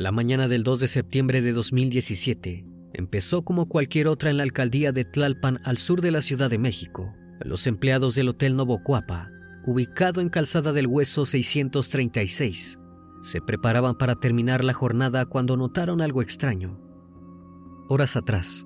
La mañana del 2 de septiembre de 2017 empezó como cualquier otra en la alcaldía de Tlalpan al sur de la Ciudad de México. Los empleados del Hotel Novocuapa, ubicado en Calzada del Hueso 636, se preparaban para terminar la jornada cuando notaron algo extraño. Horas atrás,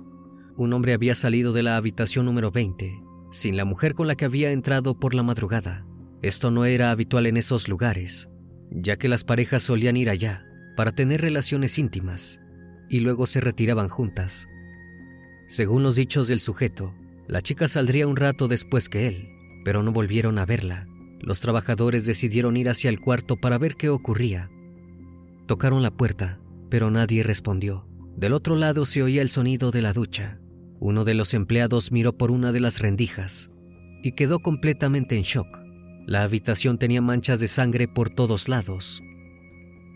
un hombre había salido de la habitación número 20 sin la mujer con la que había entrado por la madrugada. Esto no era habitual en esos lugares, ya que las parejas solían ir allá para tener relaciones íntimas y luego se retiraban juntas. Según los dichos del sujeto, la chica saldría un rato después que él, pero no volvieron a verla. Los trabajadores decidieron ir hacia el cuarto para ver qué ocurría. Tocaron la puerta, pero nadie respondió. Del otro lado se oía el sonido de la ducha. Uno de los empleados miró por una de las rendijas y quedó completamente en shock. La habitación tenía manchas de sangre por todos lados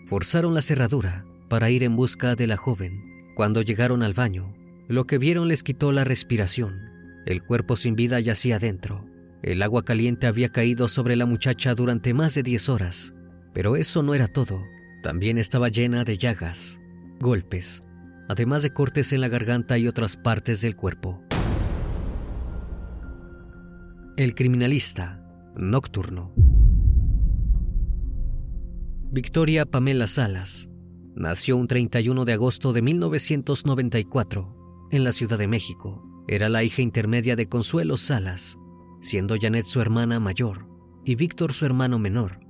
Forzaron la cerradura para ir en busca de la joven. Cuando llegaron al baño, lo que vieron les quitó la respiración. El cuerpo sin vida yacía dentro. El agua caliente había caído sobre la muchacha durante más de 10 horas. Pero eso no era todo. También estaba llena de llagas, golpes, además de cortes en la garganta y otras partes del cuerpo. El criminalista nocturno. Victoria Pamela Salas nació un 31 de agosto de 1994 en la Ciudad de México. Era la hija intermedia de Consuelo Salas, siendo Janet su hermana mayor y Víctor su hermano menor.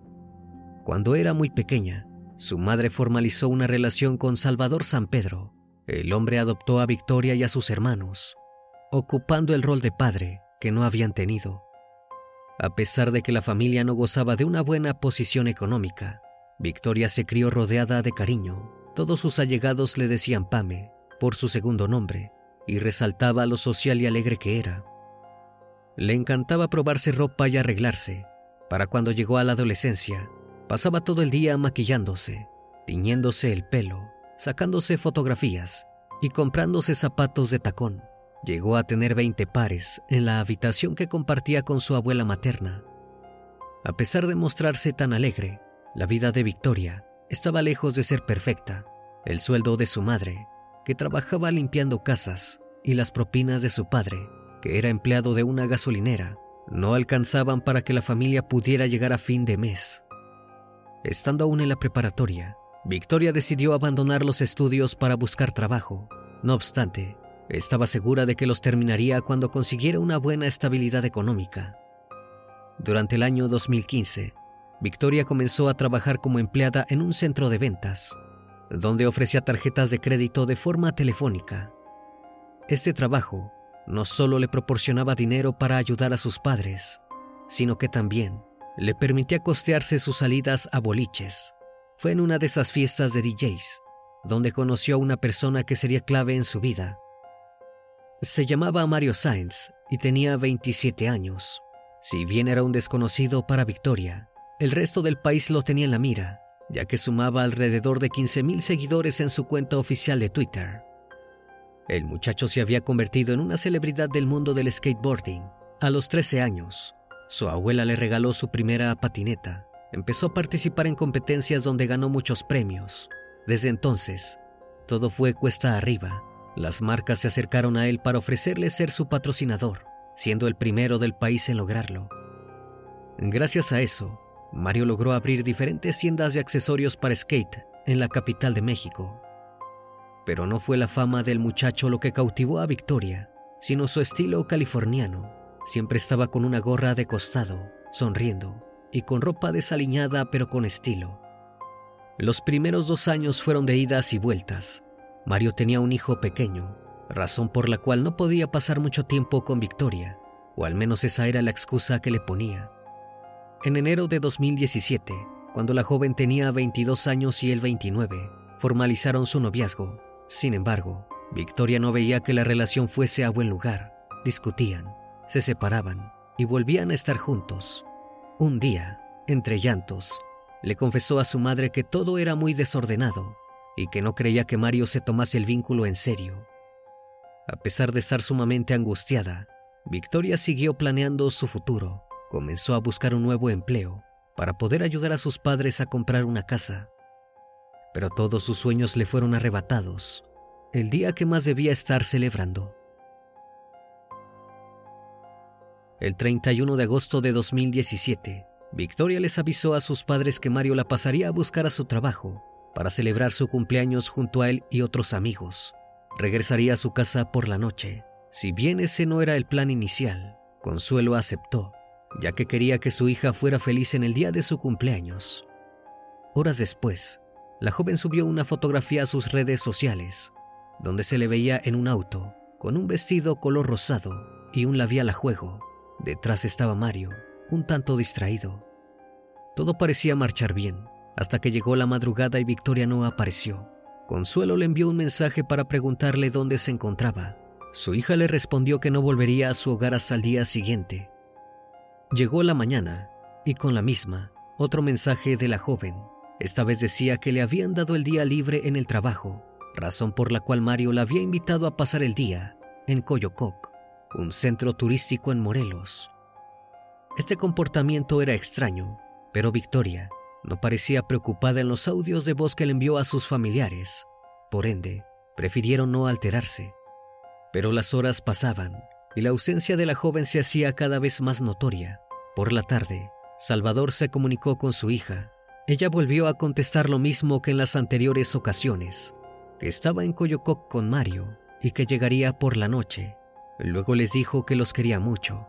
Cuando era muy pequeña, su madre formalizó una relación con Salvador San Pedro. El hombre adoptó a Victoria y a sus hermanos, ocupando el rol de padre que no habían tenido. A pesar de que la familia no gozaba de una buena posición económica, Victoria se crió rodeada de cariño. Todos sus allegados le decían Pame por su segundo nombre y resaltaba lo social y alegre que era. Le encantaba probarse ropa y arreglarse. Para cuando llegó a la adolescencia, pasaba todo el día maquillándose, tiñéndose el pelo, sacándose fotografías y comprándose zapatos de tacón. Llegó a tener 20 pares en la habitación que compartía con su abuela materna. A pesar de mostrarse tan alegre, la vida de Victoria estaba lejos de ser perfecta. El sueldo de su madre, que trabajaba limpiando casas, y las propinas de su padre, que era empleado de una gasolinera, no alcanzaban para que la familia pudiera llegar a fin de mes. Estando aún en la preparatoria, Victoria decidió abandonar los estudios para buscar trabajo. No obstante, estaba segura de que los terminaría cuando consiguiera una buena estabilidad económica. Durante el año 2015, Victoria comenzó a trabajar como empleada en un centro de ventas, donde ofrecía tarjetas de crédito de forma telefónica. Este trabajo no solo le proporcionaba dinero para ayudar a sus padres, sino que también le permitía costearse sus salidas a boliches. Fue en una de esas fiestas de DJs donde conoció a una persona que sería clave en su vida. Se llamaba Mario Sainz y tenía 27 años. Si bien era un desconocido para Victoria, el resto del país lo tenía en la mira, ya que sumaba alrededor de 15.000 seguidores en su cuenta oficial de Twitter. El muchacho se había convertido en una celebridad del mundo del skateboarding. A los 13 años, su abuela le regaló su primera patineta. Empezó a participar en competencias donde ganó muchos premios. Desde entonces, todo fue cuesta arriba. Las marcas se acercaron a él para ofrecerle ser su patrocinador, siendo el primero del país en lograrlo. Gracias a eso, Mario logró abrir diferentes tiendas de accesorios para skate en la capital de México. Pero no fue la fama del muchacho lo que cautivó a Victoria, sino su estilo californiano. Siempre estaba con una gorra de costado, sonriendo, y con ropa desaliñada pero con estilo. Los primeros dos años fueron de idas y vueltas. Mario tenía un hijo pequeño, razón por la cual no podía pasar mucho tiempo con Victoria, o al menos esa era la excusa que le ponía. En enero de 2017, cuando la joven tenía 22 años y él 29, formalizaron su noviazgo sin embargo, Victoria no veía que la relación fuese a buen lugar. Discutían, se separaban y volvían a estar juntos. Un día, entre llantos, le confesó a su madre que todo era muy desordenado y que no creía que Mario se tomase el vínculo en serio. A pesar de estar sumamente angustiada, Victoria siguió planeando su futuro. Comenzó a buscar un nuevo empleo para poder ayudar a sus padres a comprar una casa pero todos sus sueños le fueron arrebatados el día que más debía estar celebrando. El 31 de agosto de 2017, Victoria les avisó a sus padres que Mario la pasaría a buscar a su trabajo para celebrar su cumpleaños junto a él y otros amigos. Regresaría a su casa por la noche. Si bien ese no era el plan inicial, Consuelo aceptó, ya que quería que su hija fuera feliz en el día de su cumpleaños. Horas después, la joven subió una fotografía a sus redes sociales, donde se le veía en un auto, con un vestido color rosado y un labial a juego. Detrás estaba Mario, un tanto distraído. Todo parecía marchar bien, hasta que llegó la madrugada y Victoria no apareció. Consuelo le envió un mensaje para preguntarle dónde se encontraba. Su hija le respondió que no volvería a su hogar hasta el día siguiente. Llegó la mañana, y con la misma, otro mensaje de la joven, esta vez decía que le habían dado el día libre en el trabajo, razón por la cual Mario la había invitado a pasar el día en Coyococ, un centro turístico en Morelos. Este comportamiento era extraño, pero Victoria no parecía preocupada en los audios de voz que le envió a sus familiares. Por ende, prefirieron no alterarse. Pero las horas pasaban y la ausencia de la joven se hacía cada vez más notoria. Por la tarde, Salvador se comunicó con su hija ella volvió a contestar lo mismo que en las anteriores ocasiones, que estaba en Coyococ con Mario y que llegaría por la noche. Luego les dijo que los quería mucho.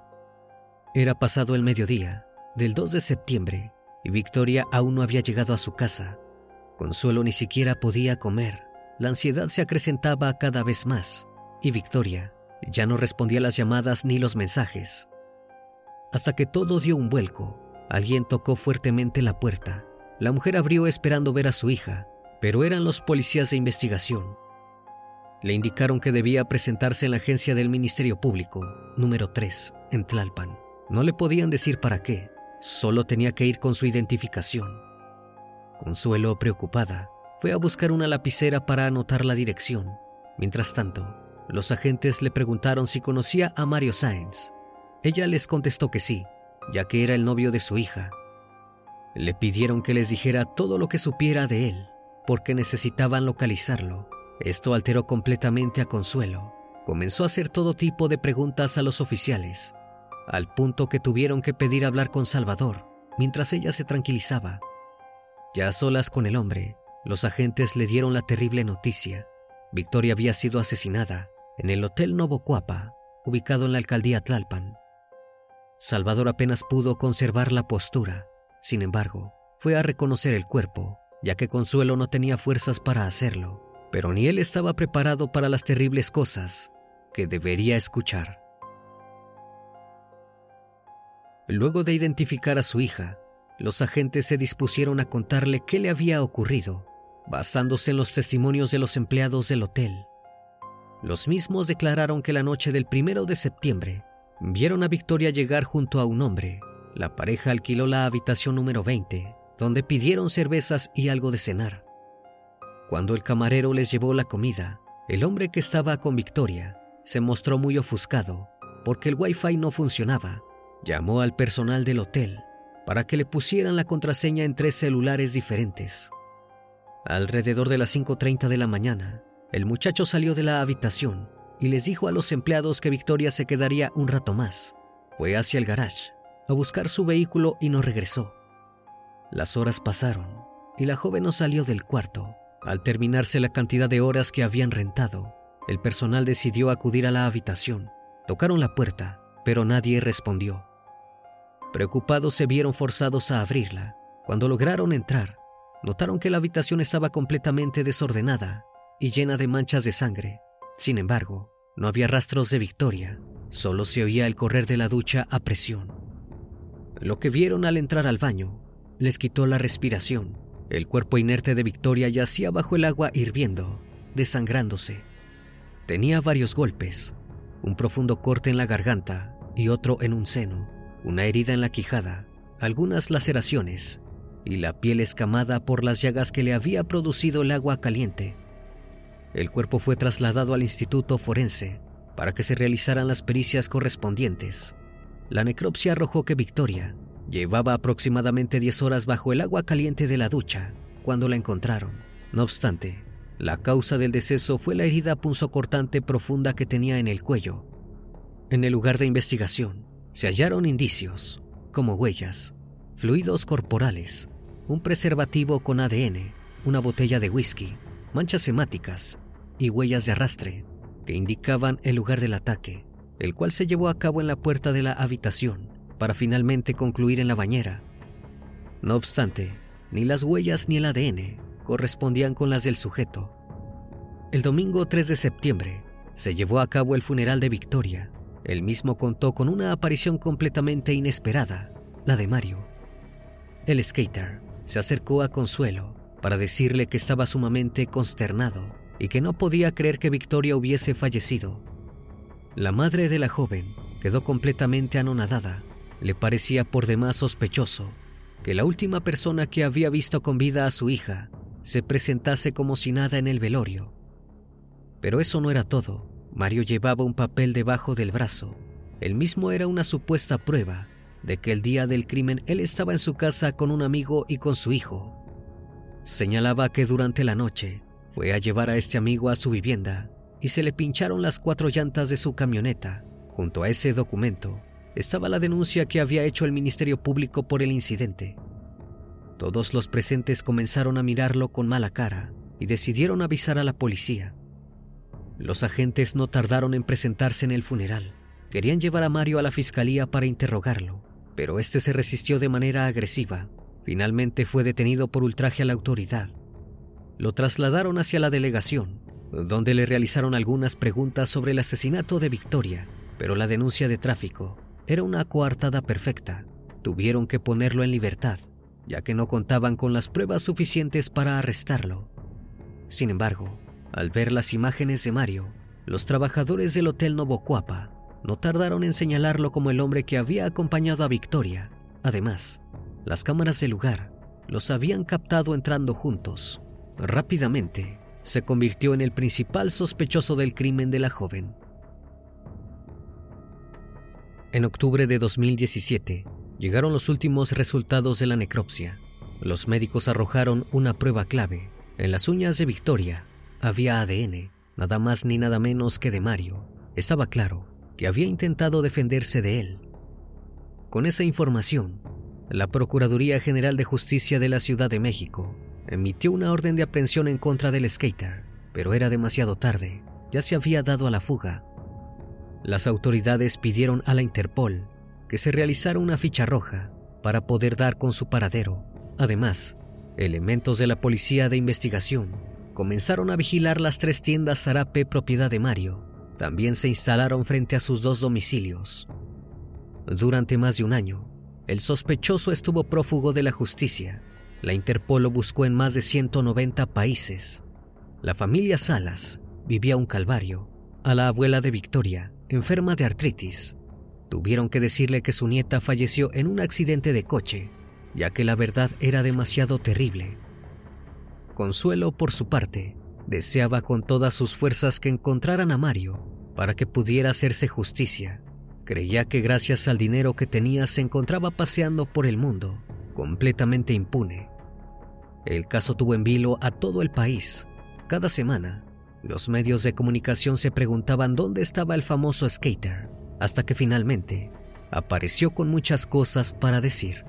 Era pasado el mediodía, del 2 de septiembre, y Victoria aún no había llegado a su casa. Consuelo ni siquiera podía comer. La ansiedad se acrecentaba cada vez más, y Victoria ya no respondía las llamadas ni los mensajes. Hasta que todo dio un vuelco, alguien tocó fuertemente la puerta. La mujer abrió esperando ver a su hija, pero eran los policías de investigación. Le indicaron que debía presentarse en la agencia del Ministerio Público, número 3, en Tlalpan. No le podían decir para qué, solo tenía que ir con su identificación. Consuelo, preocupada, fue a buscar una lapicera para anotar la dirección. Mientras tanto, los agentes le preguntaron si conocía a Mario Sáenz. Ella les contestó que sí, ya que era el novio de su hija le pidieron que les dijera todo lo que supiera de él, porque necesitaban localizarlo. Esto alteró completamente a Consuelo. Comenzó a hacer todo tipo de preguntas a los oficiales, al punto que tuvieron que pedir hablar con Salvador, mientras ella se tranquilizaba. Ya solas con el hombre, los agentes le dieron la terrible noticia. Victoria había sido asesinada en el Hotel Novocuapa, ubicado en la alcaldía Tlalpan. Salvador apenas pudo conservar la postura. Sin embargo, fue a reconocer el cuerpo, ya que Consuelo no tenía fuerzas para hacerlo, pero ni él estaba preparado para las terribles cosas que debería escuchar. Luego de identificar a su hija, los agentes se dispusieron a contarle qué le había ocurrido, basándose en los testimonios de los empleados del hotel. Los mismos declararon que la noche del primero de septiembre vieron a Victoria llegar junto a un hombre. La pareja alquiló la habitación número 20, donde pidieron cervezas y algo de cenar. Cuando el camarero les llevó la comida, el hombre que estaba con Victoria se mostró muy ofuscado porque el wifi no funcionaba. Llamó al personal del hotel para que le pusieran la contraseña en tres celulares diferentes. Alrededor de las 5.30 de la mañana, el muchacho salió de la habitación y les dijo a los empleados que Victoria se quedaría un rato más. Fue hacia el garage a buscar su vehículo y no regresó. Las horas pasaron y la joven no salió del cuarto. Al terminarse la cantidad de horas que habían rentado, el personal decidió acudir a la habitación. Tocaron la puerta, pero nadie respondió. Preocupados se vieron forzados a abrirla. Cuando lograron entrar, notaron que la habitación estaba completamente desordenada y llena de manchas de sangre. Sin embargo, no había rastros de Victoria, solo se oía el correr de la ducha a presión. Lo que vieron al entrar al baño les quitó la respiración. El cuerpo inerte de Victoria yacía bajo el agua hirviendo, desangrándose. Tenía varios golpes, un profundo corte en la garganta y otro en un seno una herida en la quijada, algunas laceraciones y la piel escamada por las llagas que le había producido el agua caliente. El cuerpo fue trasladado al Instituto Forense para que se realizaran las pericias correspondientes. La necropsia arrojó que Victoria llevaba aproximadamente 10 horas bajo el agua caliente de la ducha cuando la encontraron. No obstante, la causa del deceso fue la herida punzocortante profunda que tenía en el cuello. En el lugar de investigación, se hallaron indicios, como huellas, fluidos corporales, un preservativo con ADN, una botella de whisky, manchas hemáticas y huellas de arrastre que indicaban el lugar del ataque, el cual se llevó a cabo en la puerta de la habitación para finalmente concluir en la bañera. No obstante, ni las huellas ni el ADN correspondían con las del sujeto. El domingo 3 de septiembre se llevó a cabo el funeral de Victoria el mismo contó con una aparición completamente inesperada, la de Mario. El skater se acercó a Consuelo para decirle que estaba sumamente consternado y que no podía creer que Victoria hubiese fallecido. La madre de la joven quedó completamente anonadada. Le parecía por demás sospechoso que la última persona que había visto con vida a su hija se presentase como si nada en el velorio. Pero eso no era todo. Mario llevaba un papel debajo del brazo. El mismo era una supuesta prueba de que el día del crimen él estaba en su casa con un amigo y con su hijo. Señalaba que durante la noche fue a llevar a este amigo a su vivienda y se le pincharon las cuatro llantas de su camioneta. Junto a ese documento estaba la denuncia que había hecho el Ministerio Público por el incidente. Todos los presentes comenzaron a mirarlo con mala cara y decidieron avisar a la policía. Los agentes no tardaron en presentarse en el funeral. Querían llevar a Mario a la fiscalía para interrogarlo, pero este se resistió de manera agresiva. Finalmente fue detenido por ultraje a la autoridad. Lo trasladaron hacia la delegación, donde le realizaron algunas preguntas sobre el asesinato de Victoria, pero la denuncia de tráfico era una coartada perfecta. Tuvieron que ponerlo en libertad, ya que no contaban con las pruebas suficientes para arrestarlo. Sin embargo, al ver las imágenes de Mario, los trabajadores del Hotel Novocuapa no tardaron en señalarlo como el hombre que había acompañado a Victoria. Además, las cámaras del lugar los habían captado entrando juntos. Rápidamente, se convirtió en el principal sospechoso del crimen de la joven. En octubre de 2017, llegaron los últimos resultados de la necropsia. Los médicos arrojaron una prueba clave. En las uñas de Victoria había ADN, nada más ni nada menos que de Mario. Estaba claro que había intentado defenderse de él. Con esa información, la Procuraduría General de Justicia de la Ciudad de México emitió una orden de aprehensión en contra del skater, pero era demasiado tarde, ya se había dado a la fuga. Las autoridades pidieron a la Interpol que se realizara una ficha roja para poder dar con su paradero. Además, elementos de la policía de investigación comenzaron a vigilar las tres tiendas Zarape propiedad de Mario. También se instalaron frente a sus dos domicilios. Durante más de un año, el sospechoso estuvo prófugo de la justicia. La Interpol lo buscó en más de 190 países. La familia Salas vivía un calvario. A la abuela de Victoria, enferma de artritis, tuvieron que decirle que su nieta falleció en un accidente de coche, ya que la verdad era demasiado terrible. Consuelo, por su parte, deseaba con todas sus fuerzas que encontraran a Mario para que pudiera hacerse justicia. Creía que gracias al dinero que tenía se encontraba paseando por el mundo, completamente impune. El caso tuvo en vilo a todo el país. Cada semana, los medios de comunicación se preguntaban dónde estaba el famoso skater hasta que finalmente apareció con muchas cosas para decir.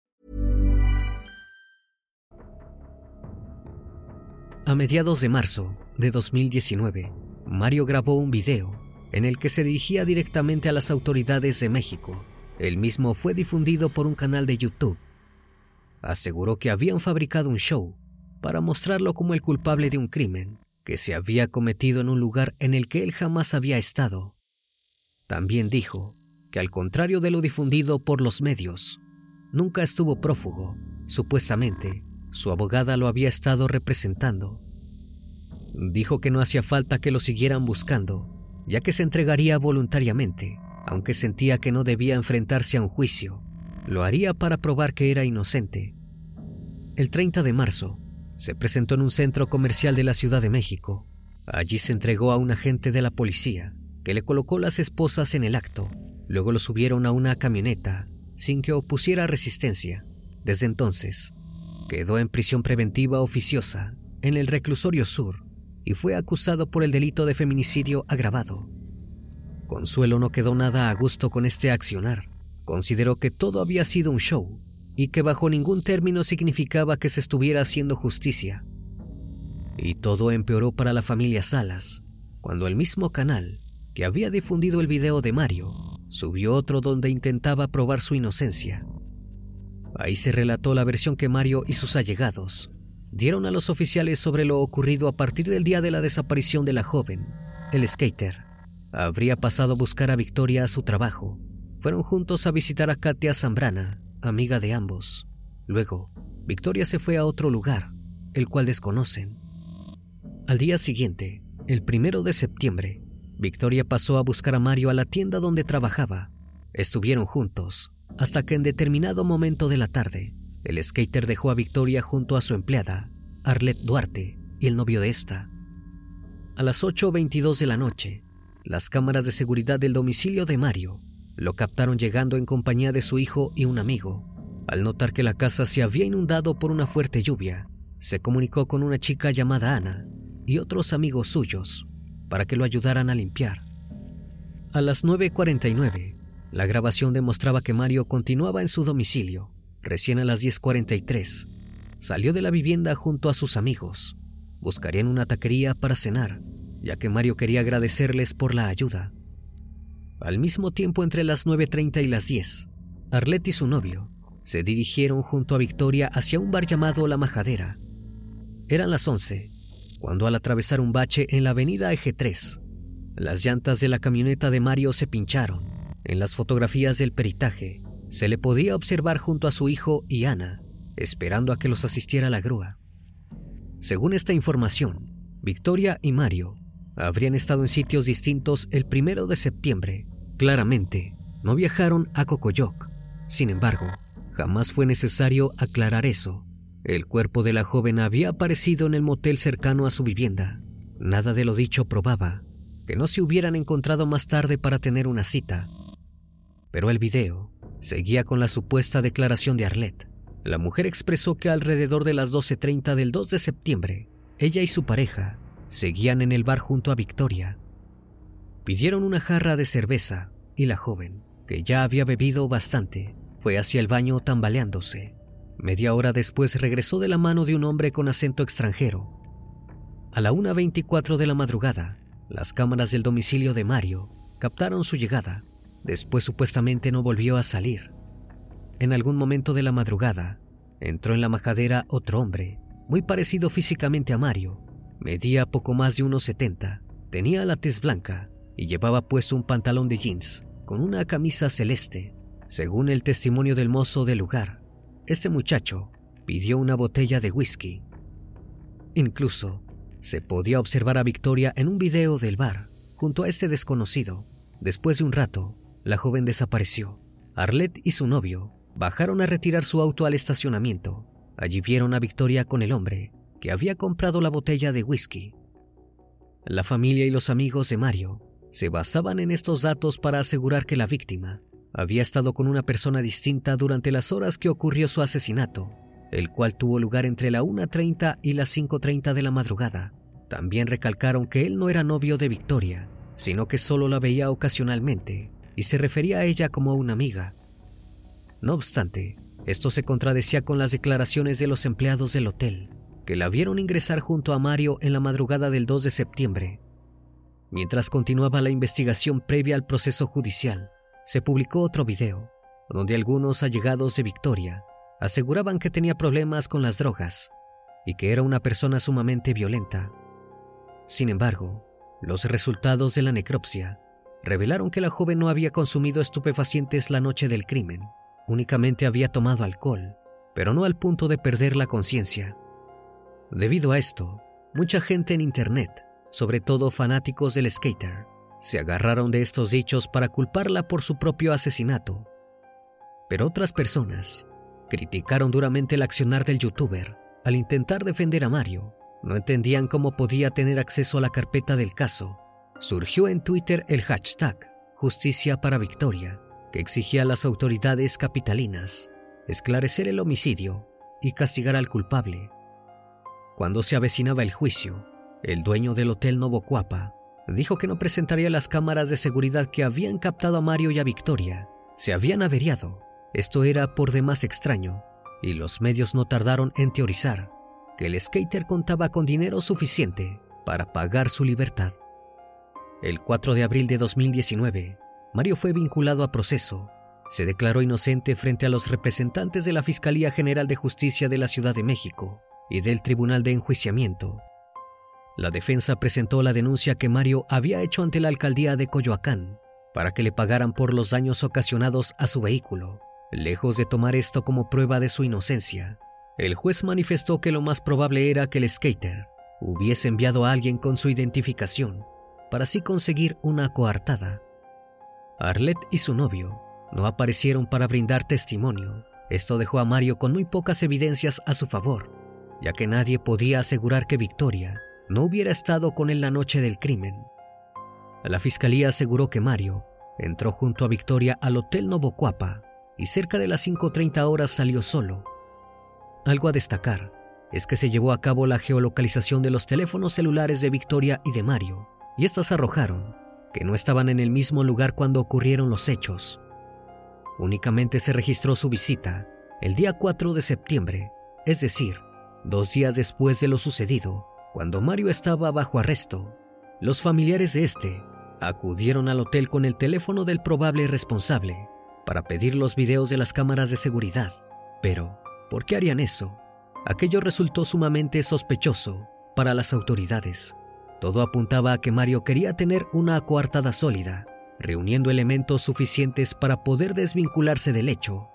A mediados de marzo de 2019, Mario grabó un video en el que se dirigía directamente a las autoridades de México. El mismo fue difundido por un canal de YouTube. Aseguró que habían fabricado un show para mostrarlo como el culpable de un crimen que se había cometido en un lugar en el que él jamás había estado. También dijo que al contrario de lo difundido por los medios, nunca estuvo prófugo. Supuestamente, su abogada lo había estado representando. Dijo que no hacía falta que lo siguieran buscando, ya que se entregaría voluntariamente, aunque sentía que no debía enfrentarse a un juicio. Lo haría para probar que era inocente. El 30 de marzo, se presentó en un centro comercial de la Ciudad de México. Allí se entregó a un agente de la policía, que le colocó las esposas en el acto. Luego lo subieron a una camioneta, sin que opusiera resistencia. Desde entonces, quedó en prisión preventiva oficiosa en el reclusorio sur y fue acusado por el delito de feminicidio agravado. Consuelo no quedó nada a gusto con este accionar. Consideró que todo había sido un show y que bajo ningún término significaba que se estuviera haciendo justicia. Y todo empeoró para la familia Salas cuando el mismo canal que había difundido el video de Mario subió otro donde intentaba probar su inocencia. Ahí se relató la versión que Mario y sus allegados dieron a los oficiales sobre lo ocurrido a partir del día de la desaparición de la joven. El skater habría pasado a buscar a Victoria a su trabajo. Fueron juntos a visitar a Katia Zambrana, amiga de ambos. Luego, Victoria se fue a otro lugar, el cual desconocen. Al día siguiente, el primero de septiembre, Victoria pasó a buscar a Mario a la tienda donde trabajaba. Estuvieron juntos, hasta que en determinado momento de la tarde, el skater dejó a Victoria junto a su empleada, Arlette Duarte, y el novio de esta. A las 8.22 de la noche, las cámaras de seguridad del domicilio de Mario lo captaron llegando en compañía de su hijo y un amigo. Al notar que la casa se había inundado por una fuerte lluvia, se comunicó con una chica llamada Ana y otros amigos suyos para que lo ayudaran a limpiar. A las 9.49, la grabación demostraba que Mario continuaba en su domicilio. Recién a las 10.43, salió de la vivienda junto a sus amigos. Buscarían una taquería para cenar, ya que Mario quería agradecerles por la ayuda. Al mismo tiempo, entre las 9.30 y las 10, Arlette y su novio se dirigieron junto a Victoria hacia un bar llamado La Majadera. Eran las 11, cuando al atravesar un bache en la avenida Eje 3, las llantas de la camioneta de Mario se pincharon En las fotografías del peritaje se le podía observar junto a su hijo y Ana, esperando a que los asistiera la grúa. Según esta información, Victoria y Mario habrían estado en sitios distintos el primero de septiembre. Claramente, no viajaron a Cocoyoc. Sin embargo, jamás fue necesario aclarar eso. El cuerpo de la joven había aparecido en el motel cercano a su vivienda. Nada de lo dicho probaba que no se hubieran encontrado más tarde para tener una cita. Pero el video seguía con la supuesta declaración de Arlette. La mujer expresó que alrededor de las 12.30 del 2 de septiembre, ella y su pareja seguían en el bar junto a Victoria. Pidieron una jarra de cerveza y la joven, que ya había bebido bastante, fue hacia el baño tambaleándose. Media hora después regresó de la mano de un hombre con acento extranjero. A la 1.24 de la madrugada, las cámaras del domicilio de Mario captaron su llegada. Después supuestamente no volvió a salir. En algún momento de la madrugada, entró en la majadera otro hombre, muy parecido físicamente a Mario. Medía poco más de unos 70, tenía la tez blanca y llevaba puesto un pantalón de jeans con una camisa celeste. Según el testimonio del mozo del lugar, este muchacho pidió una botella de whisky. Incluso se podía observar a Victoria en un video del bar junto a este desconocido. Después de un rato, la joven desapareció. Arlette y su novio bajaron a retirar su auto al estacionamiento. Allí vieron a Victoria con el hombre que había comprado la botella de whisky. La familia y los amigos de Mario se basaban en estos datos para asegurar que la víctima había estado con una persona distinta durante las horas que ocurrió su asesinato, el cual tuvo lugar entre la 1.30 y las 5.30 de la madrugada. También recalcaron que él no era novio de Victoria, sino que solo la veía ocasionalmente y se refería a ella como una amiga. No obstante, esto se contradecía con las declaraciones de los empleados del hotel, que la vieron ingresar junto a Mario en la madrugada del 2 de septiembre. Mientras continuaba la investigación previa al proceso judicial, se publicó otro video, donde algunos allegados de Victoria aseguraban que tenía problemas con las drogas y que era una persona sumamente violenta. Sin embargo, los resultados de la necropsia revelaron que la joven no había consumido estupefacientes la noche del crimen, únicamente había tomado alcohol, pero no al punto de perder la conciencia. Debido a esto, mucha gente en Internet, sobre todo fanáticos del skater, se agarraron de estos dichos para culparla por su propio asesinato. Pero otras personas criticaron duramente el accionar del youtuber al intentar defender a Mario. No entendían cómo podía tener acceso a la carpeta del caso. Surgió en Twitter el hashtag Justicia para Victoria, que exigía a las autoridades capitalinas esclarecer el homicidio y castigar al culpable. Cuando se avecinaba el juicio, el dueño del Hotel Novocuapa dijo que no presentaría las cámaras de seguridad que habían captado a Mario y a Victoria. Se habían averiado esto era por demás extraño, y los medios no tardaron en teorizar que el skater contaba con dinero suficiente para pagar su libertad. El 4 de abril de 2019, Mario fue vinculado a proceso. Se declaró inocente frente a los representantes de la Fiscalía General de Justicia de la Ciudad de México y del Tribunal de Enjuiciamiento. La defensa presentó la denuncia que Mario había hecho ante la alcaldía de Coyoacán para que le pagaran por los daños ocasionados a su vehículo. Lejos de tomar esto como prueba de su inocencia, el juez manifestó que lo más probable era que el skater hubiese enviado a alguien con su identificación para así conseguir una coartada. Arlette y su novio no aparecieron para brindar testimonio. Esto dejó a Mario con muy pocas evidencias a su favor, ya que nadie podía asegurar que Victoria no hubiera estado con él la noche del crimen. La fiscalía aseguró que Mario entró junto a Victoria al Hotel Novocuapa y cerca de las 5.30 horas salió solo. Algo a destacar es que se llevó a cabo la geolocalización de los teléfonos celulares de Victoria y de Mario, y estas arrojaron que no estaban en el mismo lugar cuando ocurrieron los hechos. Únicamente se registró su visita el día 4 de septiembre, es decir, dos días después de lo sucedido, cuando Mario estaba bajo arresto. Los familiares de este acudieron al hotel con el teléfono del probable responsable para pedir los videos de las cámaras de seguridad. Pero, ¿por qué harían eso? Aquello resultó sumamente sospechoso para las autoridades. Todo apuntaba a que Mario quería tener una coartada sólida. reuniendo elementos suficientes para poder desvincularse del hecho.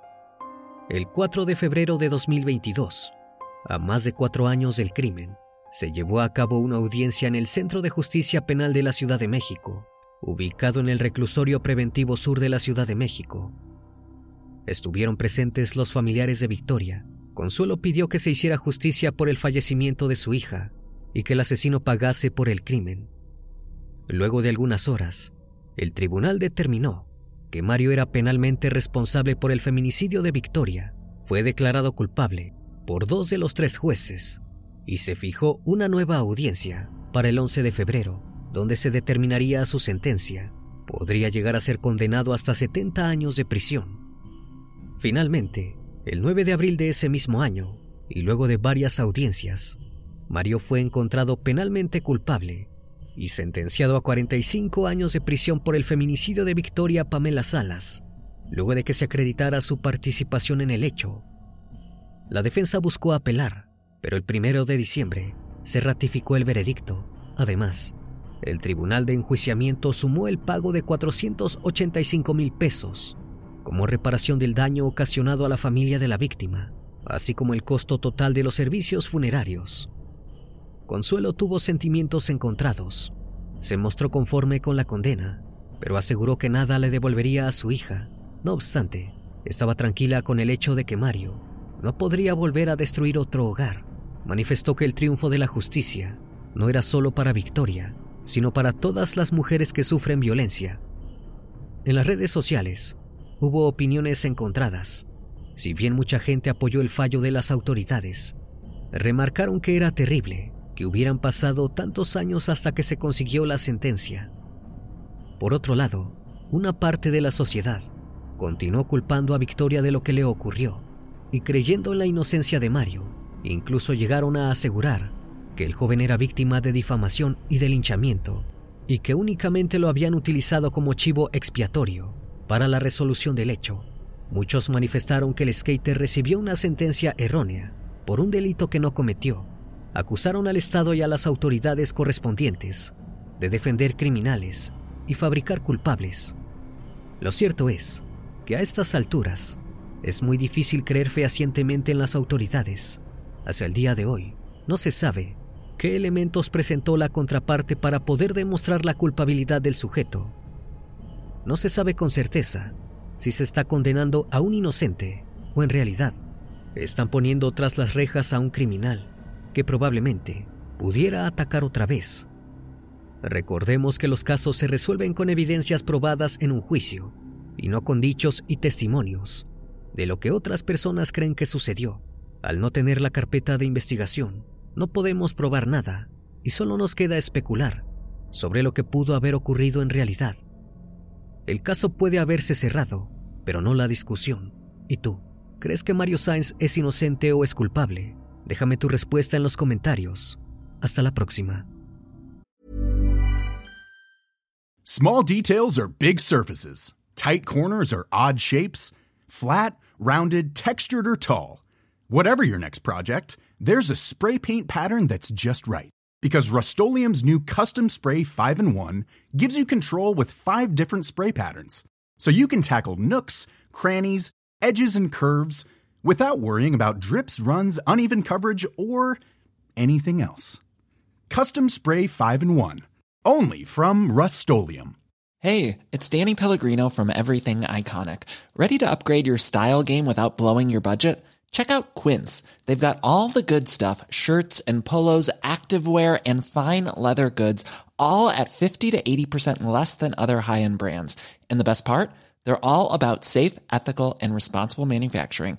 El 4 de febrero de 2022, a más de cuatro años del crimen, se llevó a cabo una audiencia en el Centro de Justicia Penal de la Ciudad de México, ubicado en el Reclusorio Preventivo Sur de la Ciudad de México. Estuvieron presentes los familiares de Victoria. Consuelo pidió que se hiciera justicia por el fallecimiento de su hija y que el asesino pagase por el crimen. Luego de algunas horas, el tribunal determinó que Mario era penalmente responsable por el feminicidio de Victoria. Fue declarado culpable por dos de los tres jueces y se fijó una nueva audiencia para el 11 de febrero, donde se determinaría su sentencia. Podría llegar a ser condenado hasta 70 años de prisión. Finalmente, el 9 de abril de ese mismo año, y luego de varias audiencias, Mario fue encontrado penalmente culpable y sentenciado a 45 años de prisión por el feminicidio de Victoria Pamela Salas, luego de que se acreditara su participación en el hecho. La defensa buscó apelar, pero el primero de diciembre se ratificó el veredicto. Además, el tribunal de enjuiciamiento sumó el pago de 485 mil pesos como reparación del daño ocasionado a la familia de la víctima, así como el costo total de los servicios funerarios. Consuelo tuvo sentimientos encontrados. Se mostró conforme con la condena, pero aseguró que nada le devolvería a su hija. No obstante, estaba tranquila con el hecho de que Mario no podría volver a destruir otro hogar. Manifestó que el triunfo de la justicia no era solo para Victoria, sino para todas las mujeres que sufren violencia. En las redes sociales hubo opiniones encontradas. Si bien mucha gente apoyó el fallo de las autoridades, remarcaron que era terrible que hubieran pasado tantos años hasta que se consiguió la sentencia. Por otro lado, una parte de la sociedad continuó culpando a Victoria de lo que le ocurrió y creyendo en la inocencia de Mario, incluso llegaron a asegurar que el joven era víctima de difamación y de linchamiento y que únicamente lo habían utilizado como chivo expiatorio para la resolución del hecho. Muchos manifestaron que el skater recibió una sentencia errónea por un delito que no cometió acusaron al Estado y a las autoridades correspondientes de defender criminales y fabricar culpables. Lo cierto es que a estas alturas es muy difícil creer fehacientemente en las autoridades. Hasta el día de hoy no se sabe qué elementos presentó la contraparte para poder demostrar la culpabilidad del sujeto. No se sabe con certeza si se está condenando a un inocente o en realidad están poniendo tras las rejas a un criminal que probablemente pudiera atacar otra vez. Recordemos que los casos se resuelven con evidencias probadas en un juicio y no con dichos y testimonios de lo que otras personas creen que sucedió. Al no tener la carpeta de investigación, no podemos probar nada y solo nos queda especular sobre lo que pudo haber ocurrido en realidad. El caso puede haberse cerrado, pero no la discusión. ¿Y tú? ¿Crees que Mario Sainz es inocente o es culpable? Déjame tu respuesta en los comentarios. Hasta la próxima. Small details are big surfaces. Tight corners are odd shapes. Flat, rounded, textured, or tall. Whatever your next project, there's a spray paint pattern that's just right. Because Rust new Custom Spray 5 in 1 gives you control with five different spray patterns. So you can tackle nooks, crannies, edges, and curves without worrying about drips, runs, uneven coverage, or anything else. Custom Spray 5 and 1. Only from Rust Hey, it's Danny Pellegrino from Everything Iconic. Ready to upgrade your style game without blowing your budget? Check out Quince. They've got all the good stuff shirts and polos, activewear, and fine leather goods, all at 50 to 80% less than other high end brands. And the best part? They're all about safe, ethical, and responsible manufacturing.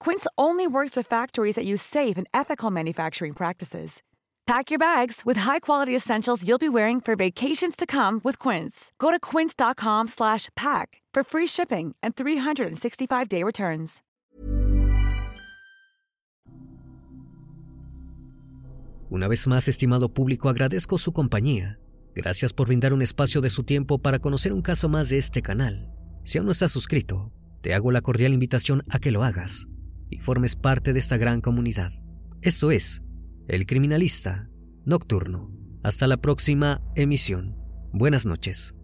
Quince only works with factories that use safe and ethical manufacturing practices. Pack your bags with high-quality essentials you'll be wearing for vacations to come with Quince. Go to quince.com slash pack for free shipping and 365-day returns. Una vez más, estimado público, agradezco su compañía. Gracias por brindar un espacio de su tiempo para conocer un caso más de este canal. Si aún no estás suscrito, te hago la cordial invitación a que lo hagas y formes parte de esta gran comunidad. Esto es El Criminalista Nocturno. Hasta la próxima emisión. Buenas noches.